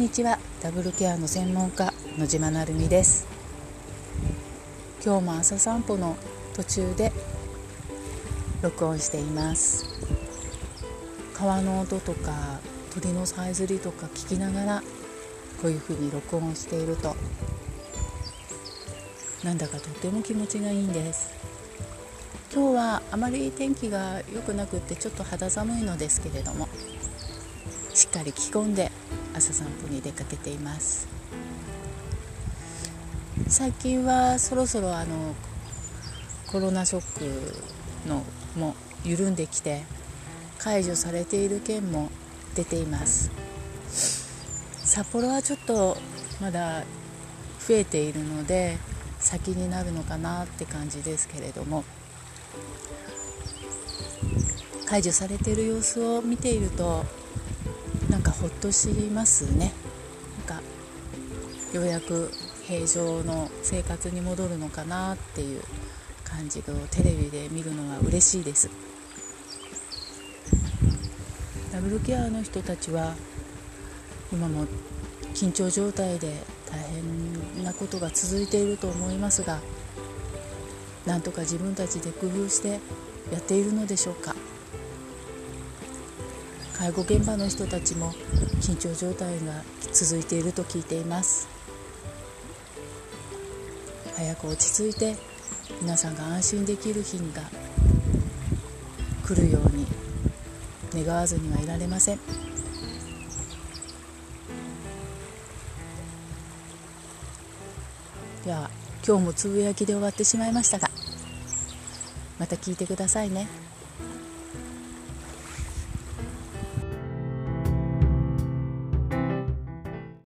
にちは。ダブルケアの専門家野島なるみです。今日も朝散歩の途中で録音しています。川の音とか鳥のさえずりとか聞きながらこういうふうに録音していると。なんだかとっても気持ちがいいんです。今日はあまり天気が良くなくってちょっと肌寒いのですけれどもしっかり着込んで朝散歩に出かけています。最近はそろそろあのコロナショックのも緩んできて解除されている県も出ています。札幌はちょっとまだ増えているので先になるのかなって感じですけれども解除されている様子を見ているとなんかほっとしますね。なんかようやく平常の生活に戻るのかなっていう感じをテレビで見るのは嬉しいです。ダブルケアの人たちは今も緊張状態で大変なことが続いていると思いますがなんとか自分たちで工夫してやっているのでしょうか。介護現場の人たちも緊張状態が続いていると聞いています早く落ち着いて皆さんが安心できる日が来るように願わずにはいられませんでは今日もつぶやきで終わってしまいましたがまた聞いてくださいね。